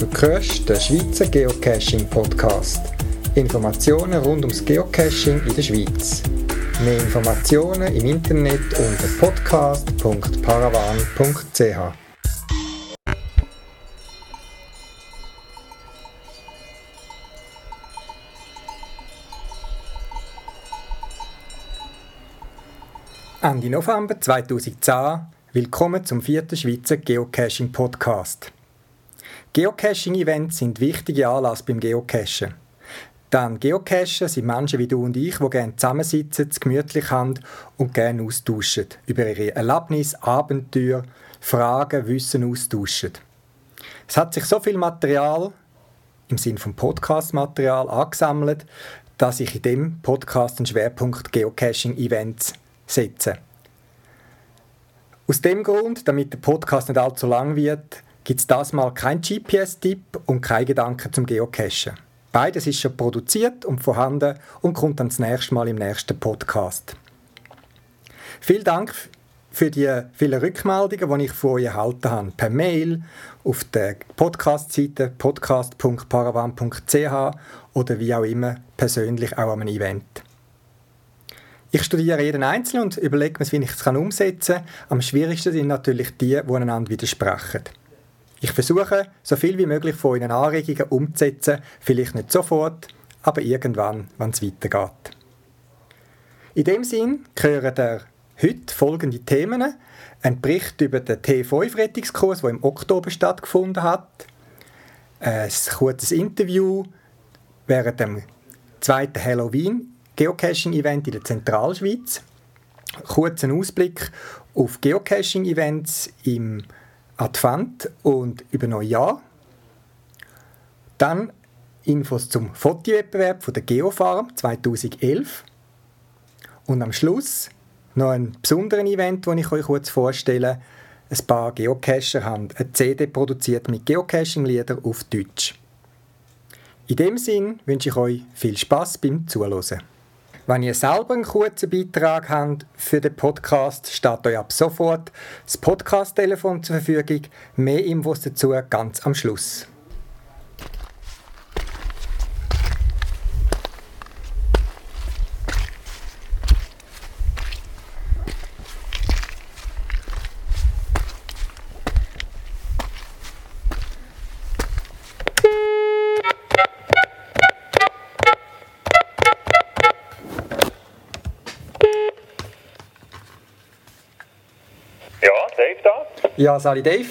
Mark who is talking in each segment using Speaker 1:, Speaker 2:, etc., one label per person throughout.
Speaker 1: Du hörst den Schweizer Geocaching Podcast. Informationen rund ums Geocaching in der Schweiz. Mehr Informationen im Internet unter podcast.paravan.ch. Ende November 2010 Willkommen zum vierten Schweizer Geocaching Podcast. Geocaching-Events sind wichtige Anlass beim Geocachen. Denn Geocachen sind Menschen wie du und ich, die gerne zusammensitzen, gemütlich haben und gerne austauschen. Über ihre Erlebnisse, Abenteuer, Fragen, Wissen austauschen. Es hat sich so viel Material, im Sinn von Podcast-Material, angesammelt, dass ich in dem Podcast einen Schwerpunkt Geocaching-Events setze. Aus dem Grund, damit der Podcast nicht allzu lang wird, gibt es das mal kein GPS-Tipp und kein Gedanke zum Geocachen. Beides ist schon produziert und vorhanden und kommt dann das nächste Mal im nächsten Podcast. Vielen Dank für die vielen Rückmeldungen, die ich von euch erhalten habe. Per Mail, auf der Podcast-Seite podcast.paravan.ch oder wie auch immer persönlich auch einem Event. Ich studiere jeden Einzelnen und überlege mir, wie ich es umsetzen kann. Am schwierigsten sind natürlich die, die einander widersprechen. Ich versuche, so viel wie möglich von Ihnen Anregungen umzusetzen, vielleicht nicht sofort, aber irgendwann, wenn es weitergeht. In dem Sinn gehören der heute folgende Themen. Ein Bericht über den T5-Rettungskurs, der im Oktober stattgefunden hat. Ein kurzes Interview während dem zweiten Halloween Geocaching-Event in der Zentralschweiz. Kurzen Ausblick auf Geocaching-Events im Advent und über Neujahr. Dann Infos zum Fotowettbewerb von der Geofarm 2011. Und am Schluss noch ein besonderes Event, das ich euch kurz vorstelle. Ein paar Geocacher haben eine CD produziert mit Geocaching-Liedern auf Deutsch. In dem Sinn wünsche ich euch viel Spaß beim Zuhören. Wenn ihr selber einen kurzen Beitrag habt für den Podcast, steht euch ab sofort das Podcast-Telefon zur Verfügung. Mehr Infos dazu ganz am Schluss. Ja, Sali Dave.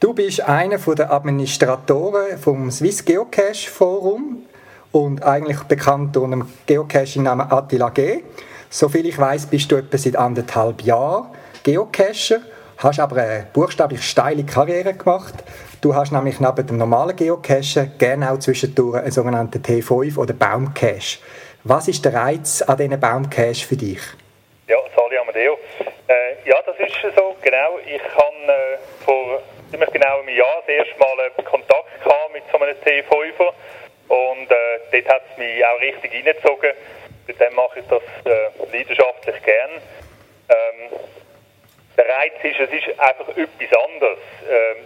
Speaker 1: Du bist einer der Administratoren vom Swiss Geocache Forum und eigentlich bekannt unter dem Geocaching-Namen Attila G. Soviel ich weiß, bist du etwa seit anderthalb Jahren Geocacher, hast aber eine buchstäblich steile Karriere gemacht. Du hast nämlich neben dem normalen Geocachen gerne auch zwischendurch einen sogenannten T5 oder Baumcache. Was ist der Reiz an diesen Baumcache für dich?
Speaker 2: Ja, Sali Amadeo. Äh, ja, das ist so, genau. Ich habe äh, vor ziemlich genau einem Jahr das erste Mal äh, Kontakt gehabt mit so einem T5er und äh, dort hat es mich auch richtig reingezogen. Seitdem mache ich das äh, leidenschaftlich gern. Ähm, der Reiz ist, es ist einfach etwas anderes. Ähm,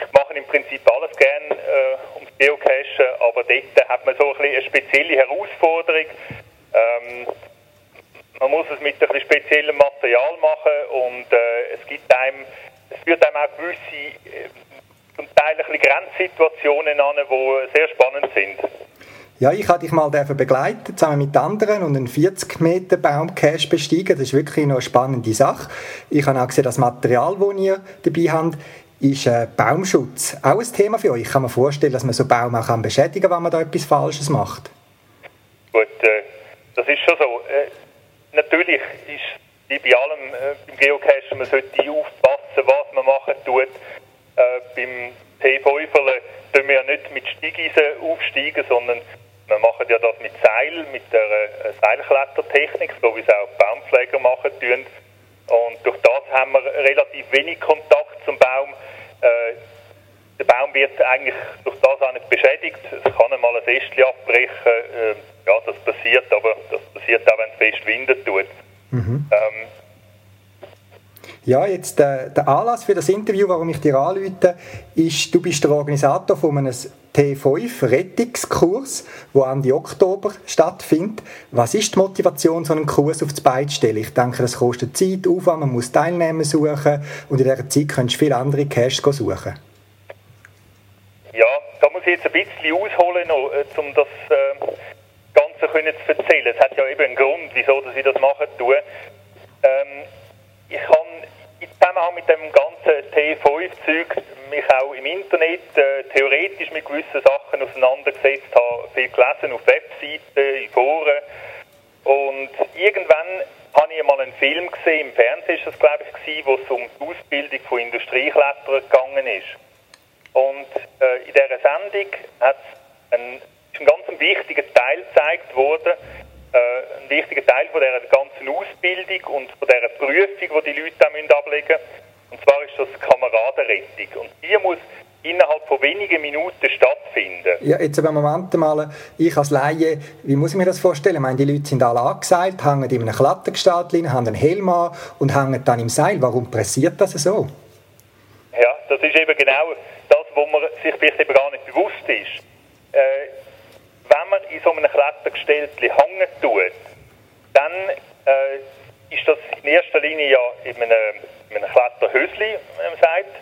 Speaker 2: ich mache im Prinzip alles gern äh, ums Geocachen, aber dort hat man so ein eine spezielle Herausforderung. Ähm, man muss es mit ein bisschen speziellem Material machen und äh, es gibt einem, es führt einem auch gewisse, äh, zum Teil ein bisschen Grenzsituationen an, die sehr spannend sind.
Speaker 1: Ja, ich habe dich mal begleiten, zusammen mit anderen und einen 40 Meter Baumcache besteigen. Das ist wirklich noch eine spannende Sache. Ich habe auch gesehen, das Material, das ihr dabei habt, ist äh, Baumschutz. Auch ein Thema für euch. Ich kann mir vorstellen, dass man so Baum auch kann beschädigen kann, wenn man da etwas Falsches macht.
Speaker 2: Gut, äh, das ist schon so. Äh, natürlich ist wie bei allem äh, beim Geocachen, man sollte aufpassen, was man machen tut. Äh, beim T5 tun wir ja nicht mit Steigeisen aufsteigen, sondern wir machen ja das mit Seil, mit der äh, Seilklettertechnik, so wie es auch Baumpfleger machen tun. Und durch das haben wir relativ wenig Kontakt zum Baum. Äh, der Baum wird eigentlich durch das auch nicht beschädigt. Es kann einmal ein Ästchen abbrechen. Ja, das passiert, aber das passiert auch, wenn es fest windet tut. Mhm. Ähm,
Speaker 1: Ja, jetzt äh, der Anlass für das Interview, warum ich dir anrufe, ist, du bist der Organisator von einem T5-Rettungskurs, der Ende Oktober stattfindet. Was ist die Motivation, so einen Kurs auf die Beine zu stellen? Ich denke, das kostet Zeit, Aufwand, man muss Teilnehmer suchen und in dieser Zeit kannst du viele andere Cash suchen.
Speaker 2: Ja, da muss ich jetzt ein bisschen ausholen, noch, äh, um das äh, Ganze können zu erzählen. Es hat ja eben einen Grund, wieso dass ich das machen tue. Ähm, ich habe im Zusammenhang mit dem ganzen T5-Zeug mich auch im Internet äh, theoretisch mit gewissen Sachen auseinandergesetzt, habe viel gelesen auf Webseiten, in Foren und irgendwann habe ich mal einen Film gesehen, im Fernsehen ist das glaube ich gewesen, wo es um die Ausbildung von Industriekletterern gegangen ist. Und äh, in dieser Sendung hat es einen, ist ein ganz wichtiger Teil gezeigt worden, äh, ein wichtiger Teil von dieser ganzen Ausbildung und von dieser Prüfung, die die Leute auch ablegen müssen. Und zwar ist das Kameradenrettung. Und die muss innerhalb von wenigen Minuten stattfinden.
Speaker 1: Ja, jetzt aber Moment mal, ich als Laie, wie muss ich mir das vorstellen? Ich meine, die Leute sind alle angeseilt, hängen in einem Klettergestalt, haben einen Helm an und hängen dann im Seil. Warum pressiert das so?
Speaker 2: Ja, das ist eben genau das, wo man sich vielleicht eben gar nicht bewusst ist. Äh, wenn man in so einem Klettergestell hängen tut, dann äh, ist das in erster Linie ja in einem, in einem Kletterhösli, wie man sagt.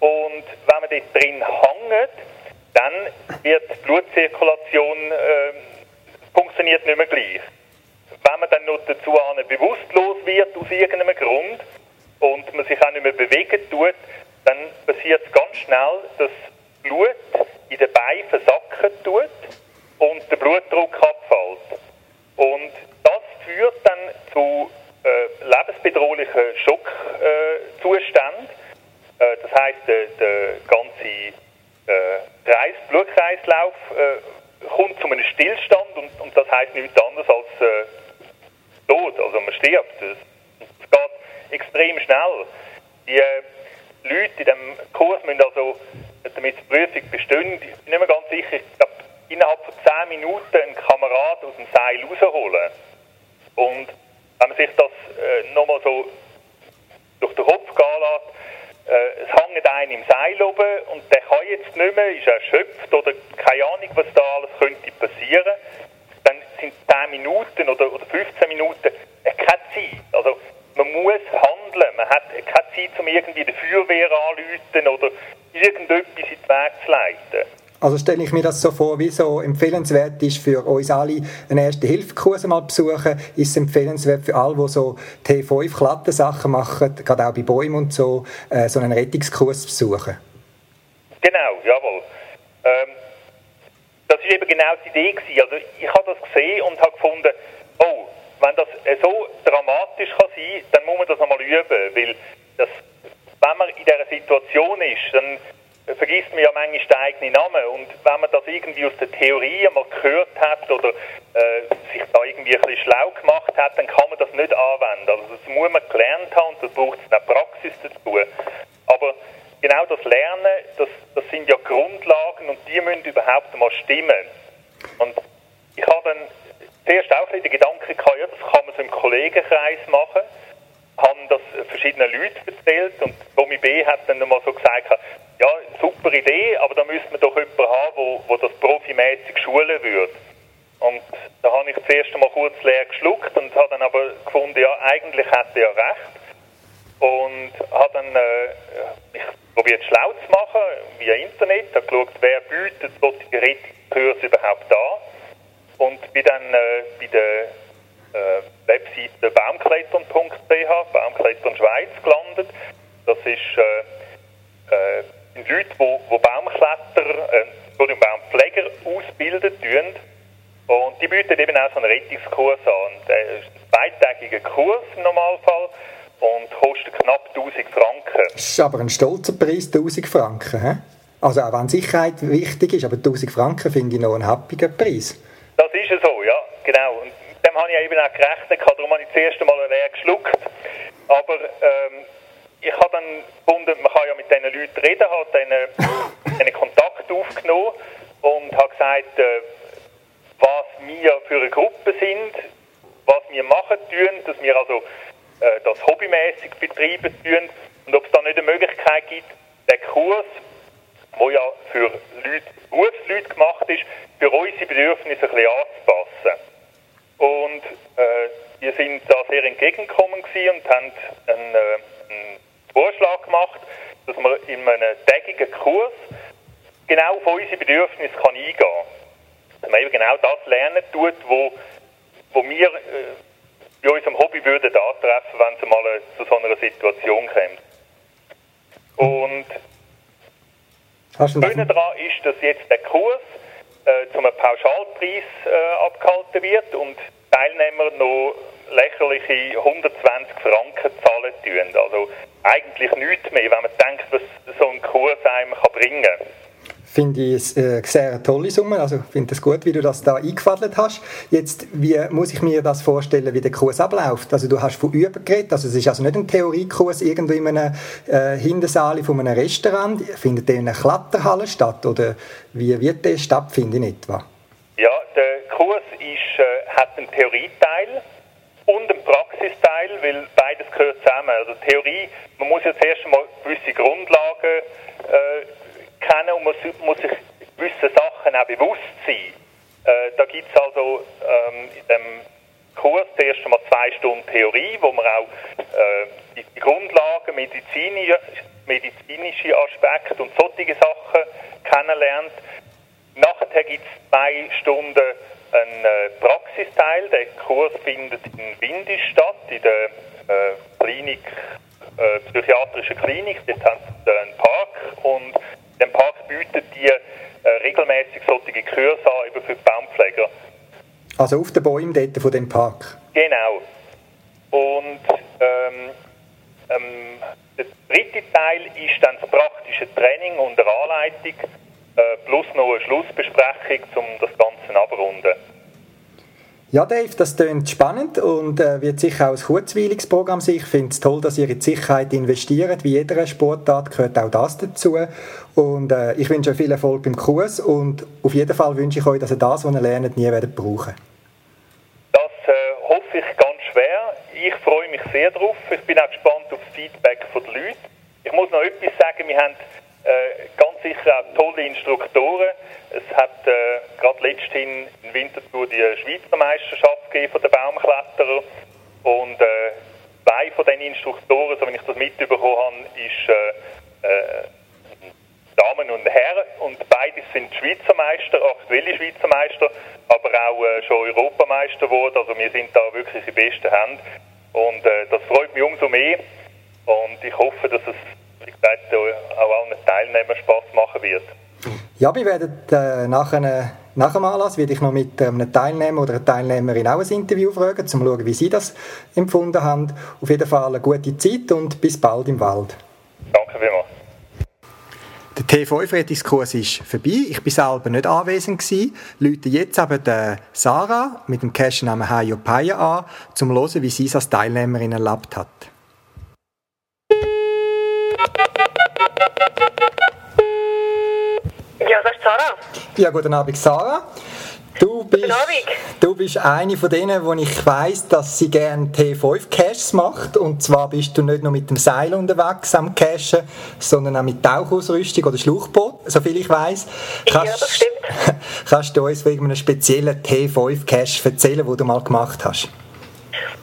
Speaker 2: Und wenn man dort drin hängt, dann wird die Blutzirkulation äh, funktioniert nicht mehr gleich. Wenn man dann noch dazu bewusstlos wird aus irgendeinem Grund und man sich auch nicht mehr bewegen tut, dann passiert es ganz schnell, dass Blut in den Beinen versacken tut und der Blutdruck abfällt. Und das führt dann zu äh, lebensbedrohlichen Schockzuständen. Äh, das heißt, der, der ganze äh, Kreis, Blutkreislauf äh, kommt zu einem Stillstand und, und das heißt nichts anderes als äh, Tod, also man stirbt. Es, geht extrem schnell. Die äh, Leute in diesem Kurs müssen also, damit die Prüfung bestehen, ich bin nicht mehr ganz sicher, ich glaube, innerhalb von 10 Minuten einen Kamerad aus dem Seil rausholen. Und wenn man sich das äh, nochmal so durch den Kopf gehen lässt, äh, es hängt einen im Seil oben und der kann jetzt nicht mehr, ist erschöpft oder keine Ahnung, was da alles könnte passieren, dann sind 10 Minuten oder, oder 15 Minuten äh, keine Zeit. Also man muss handeln, man hat keine Zeit, um irgendwie die Feuerwehr anzuleiten oder irgendetwas in den Weg zu leiten.
Speaker 1: Also stelle ich mir das so vor, wie so empfehlenswert ist für uns alle, einen Erste-Hilfe-Kurs mal besuchen, ist es empfehlenswert für alle, die so T5-Klattensachen machen, gerade auch bei Bäumen und so, äh, so einen Rettungskurs besuchen.
Speaker 2: Genau, jawohl. Ähm, das war eben genau die Idee. Gewesen. Also ich habe das gesehen und habe gefunden, oh, wenn das so dramatisch kann sein dann muss man das nochmal üben, weil das, wenn man in dieser Situation ist, dann vergisst man ja manchmal den eigenen Namen. Und wenn man das irgendwie aus der Theorie mal gehört hat oder äh, sich da irgendwie ein bisschen schlau gemacht hat, dann kann man das nicht anwenden. Also das muss man gelernt haben und da braucht es eine Praxis dazu. Aber genau das Lernen, das, das sind ja Grundlagen und die müssen überhaupt mal stimmen. Und ich habe dann zuerst auch den Gedanken gehabt, ja, das kann man so im Kollegenkreis machen haben das verschiedenen Leuten erzählt und Tommy B. hat dann mal so gesagt, ja, super Idee, aber da müsste man doch jemanden haben, wo das profimäßig schulen würde. Und da habe ich zuerst einmal kurz leer geschluckt und habe dann aber gefunden, ja, eigentlich hätte er recht. Und habe dann äh, mich probiert schlau zu machen via Internet, habe geschaut, wer bietet solche Rettungskurse überhaupt an. Und bin dann äh, bei der Webseite baumklettern.ch, Baumklettern Schweiz, gelandet. Das ist äh, äh, sind Leute, die, die Baumkletter, äh, Baumpfleger ausbilden tun. Und die bieten eben auch so einen Rettungskurs an. Der ist ein zweitägiger Kurs im Normalfall und kostet knapp 1000 Franken.
Speaker 1: Das ist aber ein stolzer Preis, 1000 Franken. He? Also auch wenn Sicherheit wichtig ist, aber 1000 Franken finde ich noch einen happigen Preis.
Speaker 2: Das ist so, ja, genau. Und habe ich eben auch gerechnet, darum habe ich das erste Mal leer geschluckt. Aber ähm, ich habe dann gefunden, man kann ja mit diesen Leuten reden, habe dann einen Kontakt aufgenommen und habe gesagt, äh, was wir für eine Gruppe sind, was wir machen tun, dass wir also äh, das hobbymäßig betreiben tun und ob es da nicht eine Möglichkeit gibt, den Kurs, der ja für Leute, Berufsleute gemacht ist, für unsere Bedürfnisse ein bisschen anzupassen. Und äh, wir sind da sehr entgegengekommen und haben einen, äh, einen Vorschlag gemacht, dass man in einem tägigen Kurs genau auf unsere Bedürfnisse kann eingehen kann. Dass man eben genau das lernen tut, wo, wo wir äh, bei unserem Hobby würden antreffen, wenn es mal äh, zu so einer Situation kommt. Und das Schöne daran ist, dass jetzt der Kurs äh, zu einem Pauschalpreis äh, abgehalten wird und Teilnehmer noch lächerliche 120 Franken zahlen tun. Also eigentlich nichts mehr, wenn man denkt, was so ein Kurs einem kann bringen kann
Speaker 1: finde ich eine äh, sehr tolle Summe. Also finde es gut, wie du das da eingefadelt hast. Jetzt, wie muss ich mir das vorstellen, wie der Kurs abläuft? Also du hast von Üben geredet, also es ist also nicht ein Theoriekurs irgendwo in einem äh, Hintersaal von einem Restaurant. Findet der in einer Kletterhalle statt oder wie wird der stattfinden in etwa?
Speaker 2: Ja, der Kurs ist, äh, hat einen Theorieteil und einen Praxisteil, weil beides gehört zusammen. Also Theorie, man muss jetzt erst einmal gewisse Grundlagen äh, kennen und muss, muss sich gewisse Sachen auch bewusst sein. Äh, da gibt es also ähm, in dem Kurs zuerst einmal zwei Stunden Theorie, wo man auch äh, die, die Grundlagen, medizinische, medizinische Aspekte und solche Sachen kennenlernt. Nachher gibt es zwei Stunden einen äh, Praxisteil. Der Kurs findet in Windisch statt, in der äh, Klinik, äh, psychiatrischen Klinik. Dort haben sie einen Park und dem Park bietet die äh, regelmäßig solche Kurse an eben für die Baumpfleger.
Speaker 1: Also auf den Bäumen dort von dem Park?
Speaker 2: Genau. Und ähm, ähm, der dritte Teil ist dann das praktische Training und Anleitung äh, plus noch eine Schlussbesprechung, um das Ganze abrunden.
Speaker 1: Ja, Dave, das klingt spannend und äh, wird sicher auch ein kurzweiliges Programm sein. Ich finde es toll, dass ihr in die Sicherheit investiert. Wie jeder Sportart gehört auch das dazu. Und äh, ich wünsche euch viel Erfolg beim Kurs und auf jeden Fall wünsche ich euch, dass ihr das, was ihr lernt, nie werdet brauchen.
Speaker 2: Das äh, hoffe ich ganz schwer. Ich freue mich sehr darauf. Ich bin auch gespannt auf das Feedback der Leute. Ich muss noch etwas sagen. Wir haben ganz sicher auch tolle Instruktoren. Es hat äh, gerade letzthin in Winterthur die Schweizer Meisterschaft gegeben von den Baumkletterern. Und äh, zwei von den Instruktoren, so wie ich das mitbekommen habe, ist äh, äh, Damen und Herren. Und beides sind Schweizer Meister, aktuelle Schweizer Meister, aber auch äh, schon Europameister geworden. Also wir sind da wirklich in besten Händen. Und äh, das freut mich umso mehr. Und ich hoffe, dass es wie gesagt, auch allen Teilnehmern Spaß machen wird.
Speaker 1: Ja, wir werden äh, nach, einer, nach dem Anlass werde ich noch mit ähm, einem Teilnehmer oder einer Teilnehmerin auch ein Interview fragen, um zu schauen, wie sie das empfunden haben. Auf jeden Fall eine gute Zeit und bis bald im Wald.
Speaker 2: Danke vielmals.
Speaker 1: Der T5-Rettungskurs ist vorbei. Ich war selber nicht anwesend. Gewesen. Leute jetzt aber die Sarah mit dem Cash-Namen Hayo Paya an, um zu hören, wie sie es als Teilnehmerin erlebt hat.
Speaker 3: Sarah.
Speaker 1: Ja, guten Abend, Sarah. Du bist, guten Abend. Du bist eine von denen, wo ich weiss, dass sie gerne T5-Caches macht. Und zwar bist du nicht nur mit dem Seil unterwegs am Cachen, sondern auch mit Tauchausrüstung oder Schlauchboot, soviel ich weiss.
Speaker 3: Ja, das stimmt.
Speaker 1: Kannst du uns wegen einem speziellen T5-Cache erzählen, den du mal gemacht hast?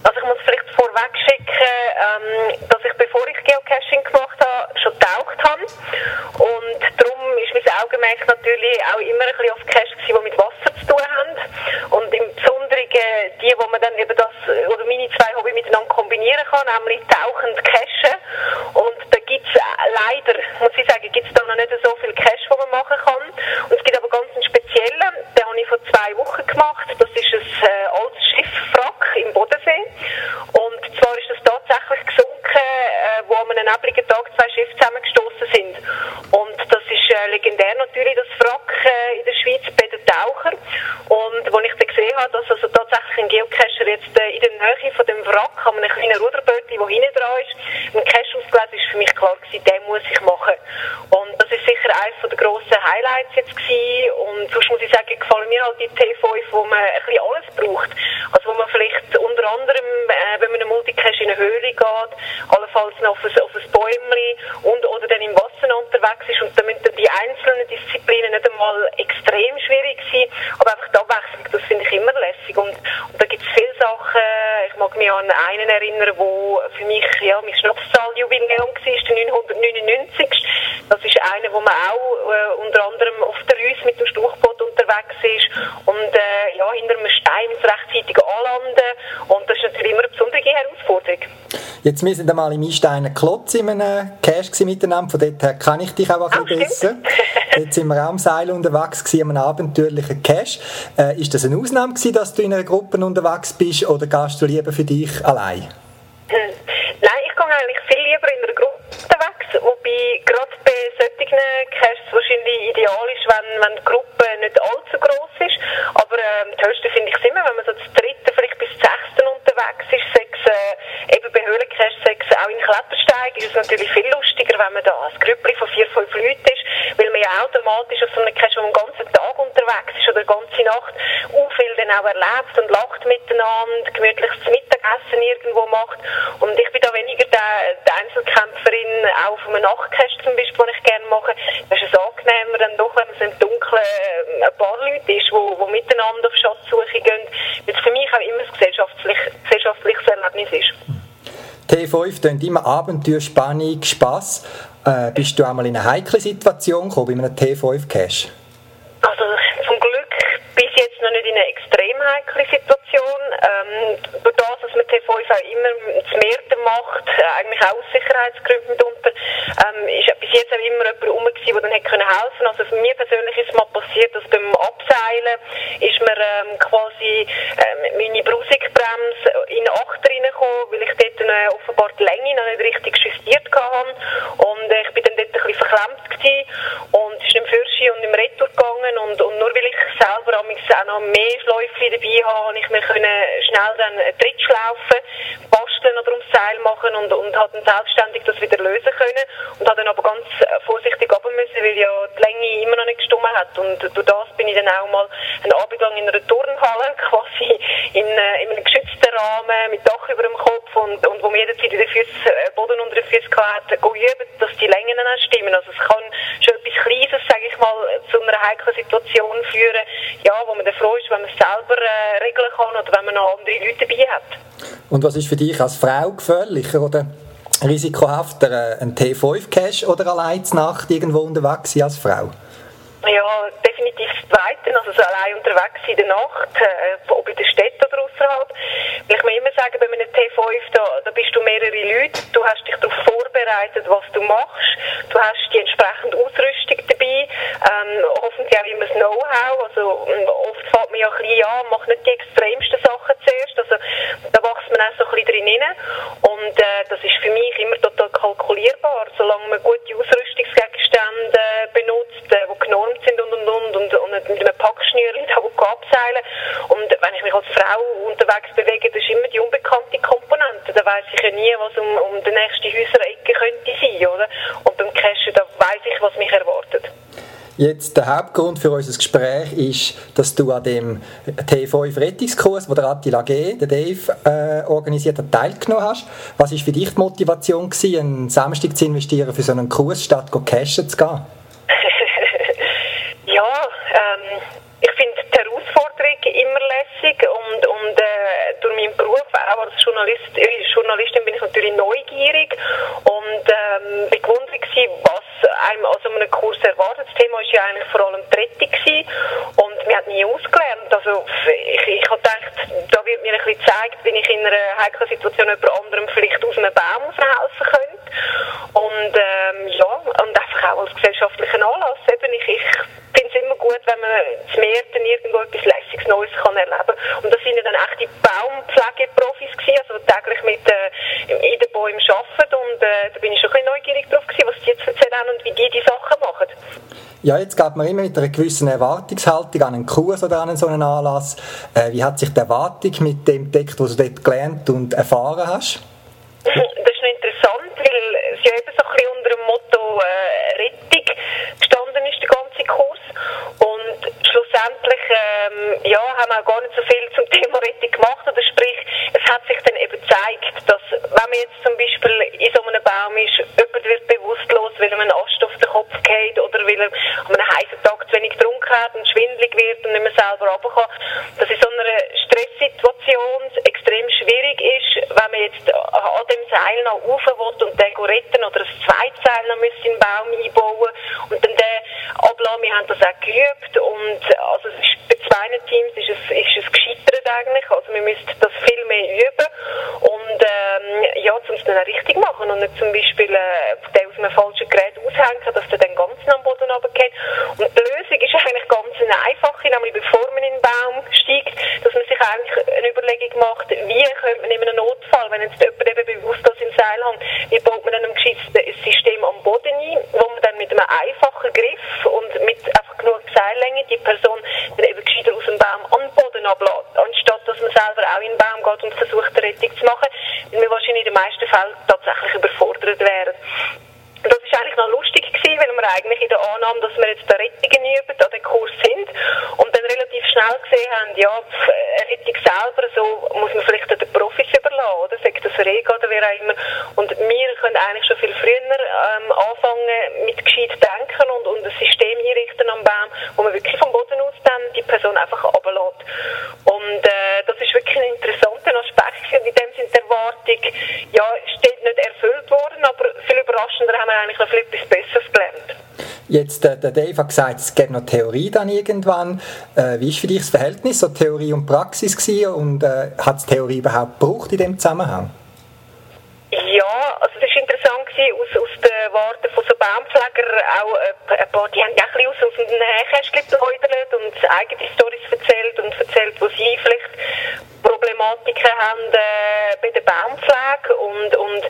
Speaker 3: Also ich muss vielleicht vorweg schicken, ähm, dass ich, bevor ich Geocaching gemacht habe, schon getaucht habe. Und darum Augenmerk natürlich auch immer ein bisschen auf Caches, die mit Wasser zu tun haben. Und im Besonderen die, wo man dann eben das, oder meine zwei Hobby miteinander kombinieren kann, nämlich tauchen und Cachen. Und da gibt es leider, muss ich sagen, gibt es da noch nicht so viel Cache, die man machen kann. Und es gibt aber ganz einen speziellen, den habe ich vor zwei Wochen gemacht. Das ist ein äh, altes Schiffwrack im Bodensee. Und zwar ist das tatsächlich gesunken, äh, wo an einem nebligen Tag zwei Schiffe zusammengestoßen sind. Und das ist äh, legendär natürlich, das Wrack äh, in der Schweiz bei den Tauchern. Und als ich dann gesehen habe, dass also tatsächlich ein Geocacher jetzt äh, in der Nähe von dem Wrack an einem kleinen Ruderbötchen, der hinten dran ist, einen Cache ausgelesen, ist für mich klar gewesen, den muss ich machen. Und das ist sicher eines der grossen Highlights jetzt gewesen. Und sonst muss ich sagen, gefallen mir halt die T5, wo man ein bisschen alles braucht. Also wo man vielleicht unter anderem, äh, wenn man eine Multicam Cache in eine Höhle geht, allenfalls noch auf ein, auf ein Bäumchen und oder dann im Wasser unterwegs ist und dann müssen die einzelnen Disziplinen nicht einmal extrem schwierig sein, aber einfach die Abwechslung, das finde ich immer lässig und, und da gibt es viele Sachen, ich mag mich an einen erinnern, wo für mich ja, mein Schnapszahljubiläum war, der 999. Das ist einer, wo man auch äh, unter anderem auf der Rüss mit dem Stuchboot unterwegs ist und äh, ja, hinter einem Stein rechtzeitig anlanden und das ist natürlich immer eine besondere Herausforderung.
Speaker 1: Jetzt, wir sind einmal im Einstein Klotz in einem Cache miteinander, von dort her kann ich dich auch ein bisschen besser. Jetzt sind wir am Seil unterwegs gewesen, einem abenteuerlichen Cache. Äh, ist das eine Ausnahme gewesen, dass du in einer Gruppe unterwegs bist oder gehst du lieber für dich allein?
Speaker 3: Hm. Nein, ich gehe eigentlich viel lieber in einer Gruppe unterwegs, wobei gerade bei solchen Caches wahrscheinlich ideal ist, wenn, wenn die Gruppe nicht allzu groß ist. Aber ähm, das Höchste finde ich immer, wenn man so zu dritten, vielleicht bis zum sechsten unterwegs ist, sechs, äh, eben bei Höhlencaches, sechs auch in Klettersteigen, ist es natürlich viel lustiger, wenn man da als Grüppli von vier, fünf Leuten ist, weil man ja automatisch auf so einem Cache, wo man den ganzen Tag unterwegs ist oder die ganze Nacht, auch erlebt und lacht miteinander, gemütliches Mittagessen irgendwo macht. Und ich bin da weniger die, die Einzelkämpferin, auch auf einem Nachtcache zum Beispiel, den ich gerne mache. Das ist es angenehmer dann doch, wenn so im Dunkeln äh, ein paar Leute ist, die miteinander auf Schatzsuche gehen, weil es für mich auch immer ein gesellschaftlich, gesellschaftliches Erlebnis ist.
Speaker 1: T5 tönt immer Abenteuer, Spannung, Spass. Äh, bist du einmal in eine heikle Situation gekommen bei einem T5-Cache?
Speaker 3: Also zum Glück bis jetzt noch nicht in eine extrem heikle Situation. Ähm, durch das, dass man T5 auch immer das Mehrte macht, äh, eigentlich auch aus Sicherheitsgründen mitunter, ähm, ist bis jetzt auch immer jemand rum gewesen, der dann hätte können helfen. Also für mich persönlich ist es mal passiert, dass beim Abseilen ist mir ähm, quasi ähm, meine Brusigbremse in Achter reingekommen, weil ich dort äh, offenbar die Länge noch nicht richtig justiert hatte. Und äh, ich bin dann dort ein bisschen verklemmt gewesen. und ist im Fürschi und im Retour gegangen und, und nur weil ich selber auch noch mehr Schläufe dabei habe, habe ich mir können schnell dann einen Trittschlaufen basteln oder ums Seil machen und, und habe dann selbstständig das wieder lösen können. Und habe dann aber ganz vorsichtig runter müssen, weil ja die Länge immer noch nicht gestummen hat. Und durch das bin ich dann auch mal einen Abend lang in einer Turnhalle quasi in, äh, in einem geschützten Rahmen mit Dach über dem Kopf und, und wo man jederzeit den Füße, äh, Boden unter den Füßen hatte, üben, dass die Längen dann stimmen. Also es kann schon etwas Kleines, sage ich mal, zu einer heiklen Situation führen, ja, wo man dann froh ist, wenn man es selber äh, regeln kann oder wenn man noch andere Leute dabei hat.
Speaker 1: Und was ist für dich als Frau gefährlicher oder risikohafter, äh, ein T5-Cache oder allein Nacht irgendwo unterwegs sein als Frau?
Speaker 3: Ja, definitiv das Zweite, also so allein unterwegs in der Nacht, äh, ob in der Stadt oder außerhalb. Weil ich mir immer sagen, bei einem T5, da, da bist du mehrere Leute, du hast dich darauf vorbereitet, was du machst, du hast die entsprechende Ausrüstung dabei, ähm, hoffentlich auch immer das Know-how, also oft fällt man ja ein bisschen an, macht nicht die extremsten Sachen zuerst, also da wächst man auch so ein bisschen drin rein und äh, das ist für mich immer total kalkulierbar, solange man gute Ausrüstungsgegenstände benutzt, äh, die genormt sind und und und und, und mit einem Packschnürchen da abseilen und wenn ich mich als Frau unterwegs bewege, das ist immer die unbekannte Komponente, da weiß ich ja nie, was um, um die nächste Häuserecke könnte sein, oder? Und beim Cashen, da weiß ich, was mich erwartet.
Speaker 1: Jetzt der Hauptgrund für unser Gespräch ist, dass du an dem T5-Rettungskurs, den der Attila G., der Dave, äh, organisiert hat, teilgenommen hast. Was war für dich die Motivation, gewesen, einen Samstag zu investieren für so einen Kurs, statt go cashen zu gehen?
Speaker 3: ja, ähm, ich finde die Herausforderung immer lässig und, und äh, durch meinen Beruf auch als Journalist, äh, Journalistin bin ich natürlich neugierig und ähm, bewundert was einem an so einem Kurs erwartet. Das Thema war ja eigentlich vor allem die Rettung gewesen. und mir hat nie ausgelernt. Also ich, ich habe gedacht, da wird mir ein bisschen gezeigt, wie ich in einer heiklen Situation jemand anderem vielleicht aus einem Baum raushelfen könnte. Und ähm, ja, und einfach auch als gesellschaftlichen Anlass. Eben, ich, ich finde es immer gut, wenn man das Meer dann irgendwo etwas Lässiges Neues kann erleben Und das sind ja dann echte Baumpflegeprofis gewesen, also täglich mit äh, in den Bäumen arbeiten und äh, da bin ich schon ein bisschen neugierig drauf gewesen, was die jetzt erzählen und wie die die Sachen machen.
Speaker 1: Ja, jetzt geht man immer mit einer gewissen Erwartungshaltung an einen Kurs oder an so einen Anlass. Äh, wie hat sich die Erwartung mit dem deckt, was du dort gelernt und erfahren hast?
Speaker 3: Das ist noch interessant, weil es ja eben so ein bisschen unter dem Motto äh, Rettung gestanden ist, der ganze Kurs. Und schlussendlich ähm, ja, haben wir auch gar nicht so viel zum Thema Rettung gemacht. Oder sprich, es hat sich dann eben gezeigt, dass einen heißen Tag zu wenig getrunken hat und schwindelig wird und nicht mehr selber runter kann. Dass in so einer Stresssituation extrem schwierig ist, wenn man jetzt an dem Seil noch rauf will und den retten oder ein zweites Seil noch in den Baum einbauen und dann den ablassen. Wir haben das auch geübt und also bei zwei Teams ist es, ist es gescheitert eigentlich. Also wir müssen das viel mehr üben und ähm, ja, um es dann auch richtig machen und nicht zum Beispiel äh, den aus einem falschen Gerät aushängen, dass der dann ganz am Boden runtergeht. Und die Lösung ist eigentlich ganz einfache, nämlich bevor man in den Baum steigt, dass man sich eigentlich eine Überlegung macht, wie könnte man in einem Notfall, wenn jetzt jemand eben bewusst das im Seil hat, wie baut man dann ein geschütztes System am Boden ein, wo man dann mit einem einfachen Griff und mit einfach genug Seillänge die Person dann eben gescheiter aus dem Baum an den Boden ablässt, anstatt dass man selber auch in den Baum geht und versucht, eine Rettung zu machen, weil wir wahrscheinlich in den meisten Fällen tatsächlich überfordert wären. Und das ist eigentlich noch lustig gewesen, weil wir eigentlich in der Annahme, dass wir jetzt da Rettungen üben, an den Kurs sind und dann relativ schnell gesehen haben, ja, eine Rettung selber, so muss man vielleicht den Profis überlassen, oder? Sagt das Regen oder wer auch immer. Und wir können eigentlich schon viel früher ähm, anfangen mit gescheit denken und, und ein System einrichten am Baum, wo man wirklich vom Boden aus dann die Person einfach runterlässt. Und äh, das ist wirklich ein interessanter Aspekt und in dem sind die Erwartung, ja, steht nicht erfüllt worden, aber viel überraschender haben wir eigentlich noch viel etwas Besseres gelernt.
Speaker 1: Äh, der Dave hat gesagt, es gäbe noch Theorie dann irgendwann. Äh, wie ist für dich das Verhältnis, so Theorie und Praxis gewesen und äh, hat es Theorie überhaupt gebraucht in dem Zusammenhang?
Speaker 3: Ja, also das war interessant gewesen, aus, aus der Warte von so Baumpflegern auch äh, ein paar, die haben ja ein bisschen aus, aus dem Nähkästchen geplaudert und eigene Storys erzählt und erzählt, wo sie vielleicht Problematiken haben äh, bei der Baumpflege und, und,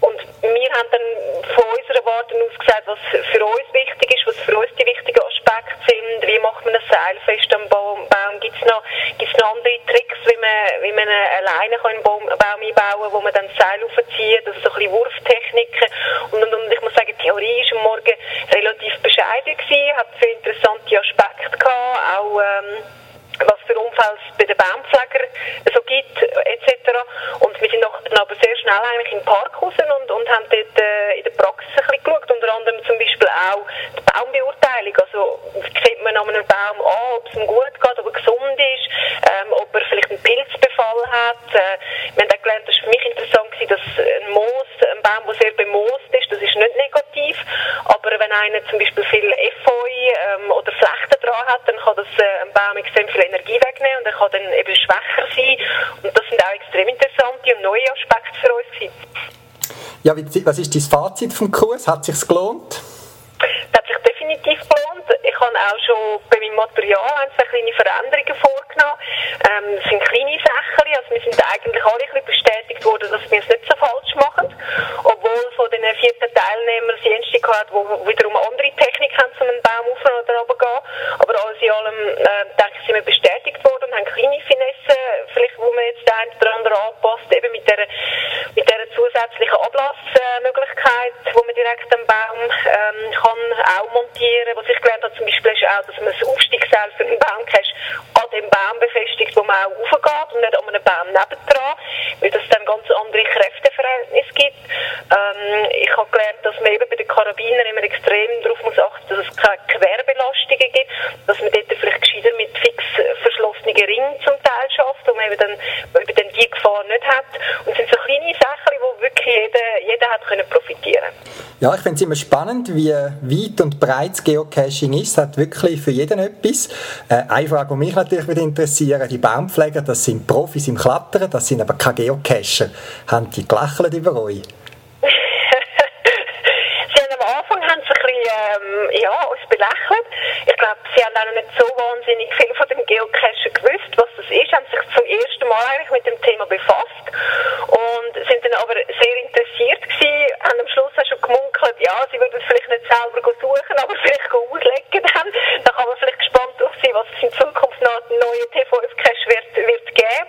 Speaker 3: und wir haben dann von unserer Warte aus gesagt, was für uns wichtig ist, was für uns die wichtigen Aspekte sind, wie macht man ein Seil fest am Baum, gibt es noch, gibt's noch andere Tricks, wie man, wie man alleine den Baum, Baum einbauen kann, wo man dann das Seil aufzieht, also so ein bisschen Wurftechniken und, und, und ich muss sagen, die Theorie ist am Morgen relativ bescheiden gewesen, hat viele interessante Aspekte gehabt, auch ähm, was für Unfälle es bei den Baumpflegern so gibt, etc. Und wir sind dann aber sehr schnell eigentlich im Park raus und, und haben dort äh, in der Praxis ein bisschen geschaut, unter anderem zum Beispiel auch die Baumbeurteilung. Also sieht man an einem Baum an, ob es ihm gut geht, ob er gesund ist, ähm, ob er vielleicht einen Pilzbefall hat. Äh, wir haben auch gelernt, das war für mich interessant, gewesen, dass ein Moos, ein Baum, der sehr bemoost ist, das ist nicht negativ, aber wenn einer zum Beispiel viel Efeu ähm, oder Flechten dran hat, dann kann das äh, einem Baum extrem viel Energie wegnehmen und er kann dann eben schwächer sein. Und das sind auch extrem interessante und neue Aspekte für uns gewesen.
Speaker 1: Ja, was ist dein Fazit vom Kurs? Hat es sich gelohnt?
Speaker 3: Das hat sich definitiv gelohnt. Ich habe auch schon bei meinem Material ein, zwei kleine Veränderungen vorgenommen. Ähm, es sind kleine Sachen, also wir sind eigentlich alle ein bisschen bestätigt worden, dass wir es nicht so falsch machen. Obwohl von den vierten Teilnehmern sie Einstieg hat, die wiederum andere Technik haben, um einen Baum auf oder runter. Aber alles in allem, äh, denke ich, sind wir bestätigt worden und haben kleine Finessen, vielleicht, wo man jetzt ein oder andere anpasst, eben mit der, mit der zusätzlichen Ablassmöglichkeit, wo man direkt am Baum ähm, kann auch montieren. Was ich gelernt habe zum Beispiel ist auch, dass man das Aufstiegsseil für den Baumcache an dem Baum befestigt, wo man auch raufgeht und nicht an einem Baum nebendran, weil das dann ganz andere Kräfteverhältnisse gibt. Ähm, ich habe gelernt, dass man eben bei den Karabinern immer extrem darauf muss achten, dass es keine Querbelastungen gibt, dass man dort vielleicht gescheiter mit fix verschlossenen Ringen zum Teil schafft, wo man eben dann, eben dann die Gefahr nicht hat. Und es sind so kleine Sachen, wo wirklich jeder, jeder hat können profitieren
Speaker 1: Ja, ich finde es immer spannend, wie weit und breit Geocaching ist. Es hat wirklich für jeden etwas. Äh, eine Frage, die mich natürlich würde interessieren, die Baumpfleger, das sind Profis im Klettern, das sind aber keine Geocacher. Haben die gelächelt über euch?
Speaker 3: sie haben am Anfang haben sie ein bisschen, ähm, ja, uns belächelt. Ich glaube, sie haben auch noch nicht so wahnsinnig viel von dem Geocachen gewusst, was das ist, haben sich zum ersten Mal eigentlich mit dem Thema befasst und sind dann aber sehr interessiert gewesen, haben am Schluss auch schon gemunkelt, ja, sie würden es vielleicht nicht selber suchen, aber vielleicht auslegen dann. Da kann man vielleicht gespannt drauf sein, was es in Zukunft noch neue T5-Cache wird, wird geben.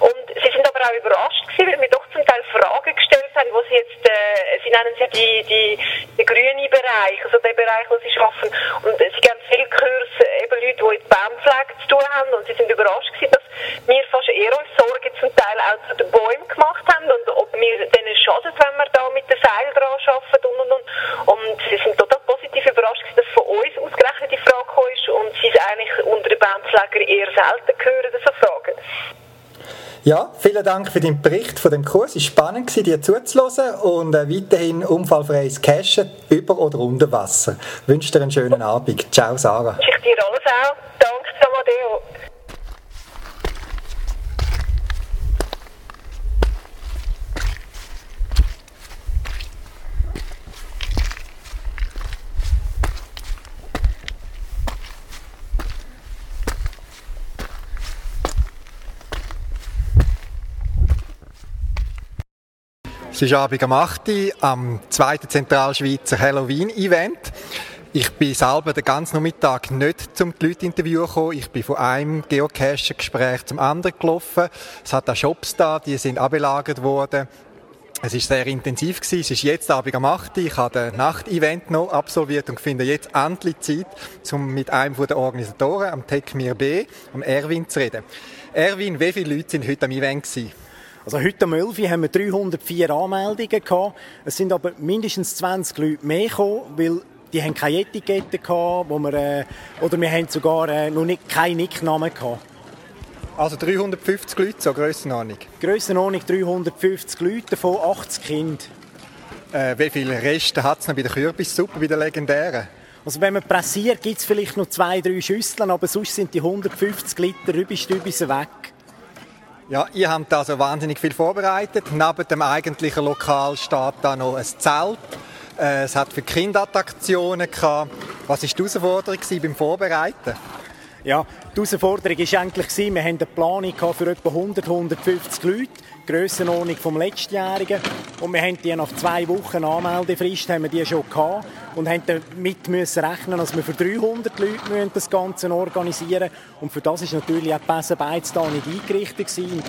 Speaker 3: Und sie sind aber auch überrascht gewesen, weil wir doch zum Teil Fragen gestellt haben, wo sie jetzt, äh, sie nennen sie die, die, den grünen Bereich, also den Bereich, wo sie schaffen. Und äh, sie geben viele Kurse, eben Leute, die in Baumpflege zu tun haben und sie sind überrascht gewesen, dass wir fast eher uns Sorgen zum Teil auch zu den Bäumen gemacht haben und ob wir denen schadet, wenn wir da mit den Seil dran arbeiten und und und. Und sie sind total positiv überrascht gewesen, dass von uns aus eigentlich unter den Bandschlägern eher selten hören, so Fragen.
Speaker 1: Ja, vielen Dank für den Bericht von dem Kurs. Es war spannend, dir zuzuhören und äh, weiterhin unfallfreies Cashen über oder unter Wasser. Ich wünsche dir einen schönen Abend. Ciao, Sarah.
Speaker 3: Ich dir alles auch. Danke, Samadeo.
Speaker 1: Es ist Abend am 8. Uhr am zweiten Zentralschweizer Halloween-Event. Ich bin selber den ganzen Nachmittag nicht zum die Leute interviewen gekommen. Ich bin von einem Geocacher-Gespräch zum anderen gelaufen. Es hat auch Shops da, die sind abgelagert worden. Es ist sehr intensiv gewesen. Es ist jetzt Abend am 8. Uhr. Ich habe das Nacht-Event noch absolviert und finde jetzt endlich Zeit, um mit einem der Organisatoren, am TechMir B, am Erwin zu reden. Erwin, wie viele Leute sind heute am Event gewesen?
Speaker 4: Also heute um 11 Uhr haben wir 304 Anmeldungen gehabt. Es sind aber mindestens 20 Leute mehr gekommen, weil die haben keine Etikette gehabt, wo wir, äh, oder wir haben sogar äh, noch nicht keinen Nicknamen gehabt.
Speaker 1: Also 350 Leute, so Grössenordnung?
Speaker 4: Grössenordnung 350 Leute, davon 80 Kinder.
Speaker 1: Äh, wie viele Reste hat es noch bei der Kürbissuppe, bei der legendären?
Speaker 4: Also wenn man pressiert, gibt es vielleicht noch zwei, drei Schüsseln, aber sonst sind die 150 Liter Rübistübis weg.
Speaker 1: Ja, ihr habt also wahnsinnig viel vorbereitet. Neben dem eigentlichen Lokal steht da noch ein Zelt. Äh, es hat für Kinderattraktionen gehabt. Was war die Herausforderung beim Vorbereiten?
Speaker 4: Ja, die Herausforderung war eigentlich, wir haben eine Planung für etwa 100, 150 Leute. Grössenordnung vom letztjährigen. Und wir haben die nach zwei Wochen Anmeldefrist haben wir die schon gehabt und haben damit müssen rechnen, dass wir für 300 Leute das Ganze organisieren Und für das ist natürlich auch die Besenbeiz nicht eingerichtet gewesen.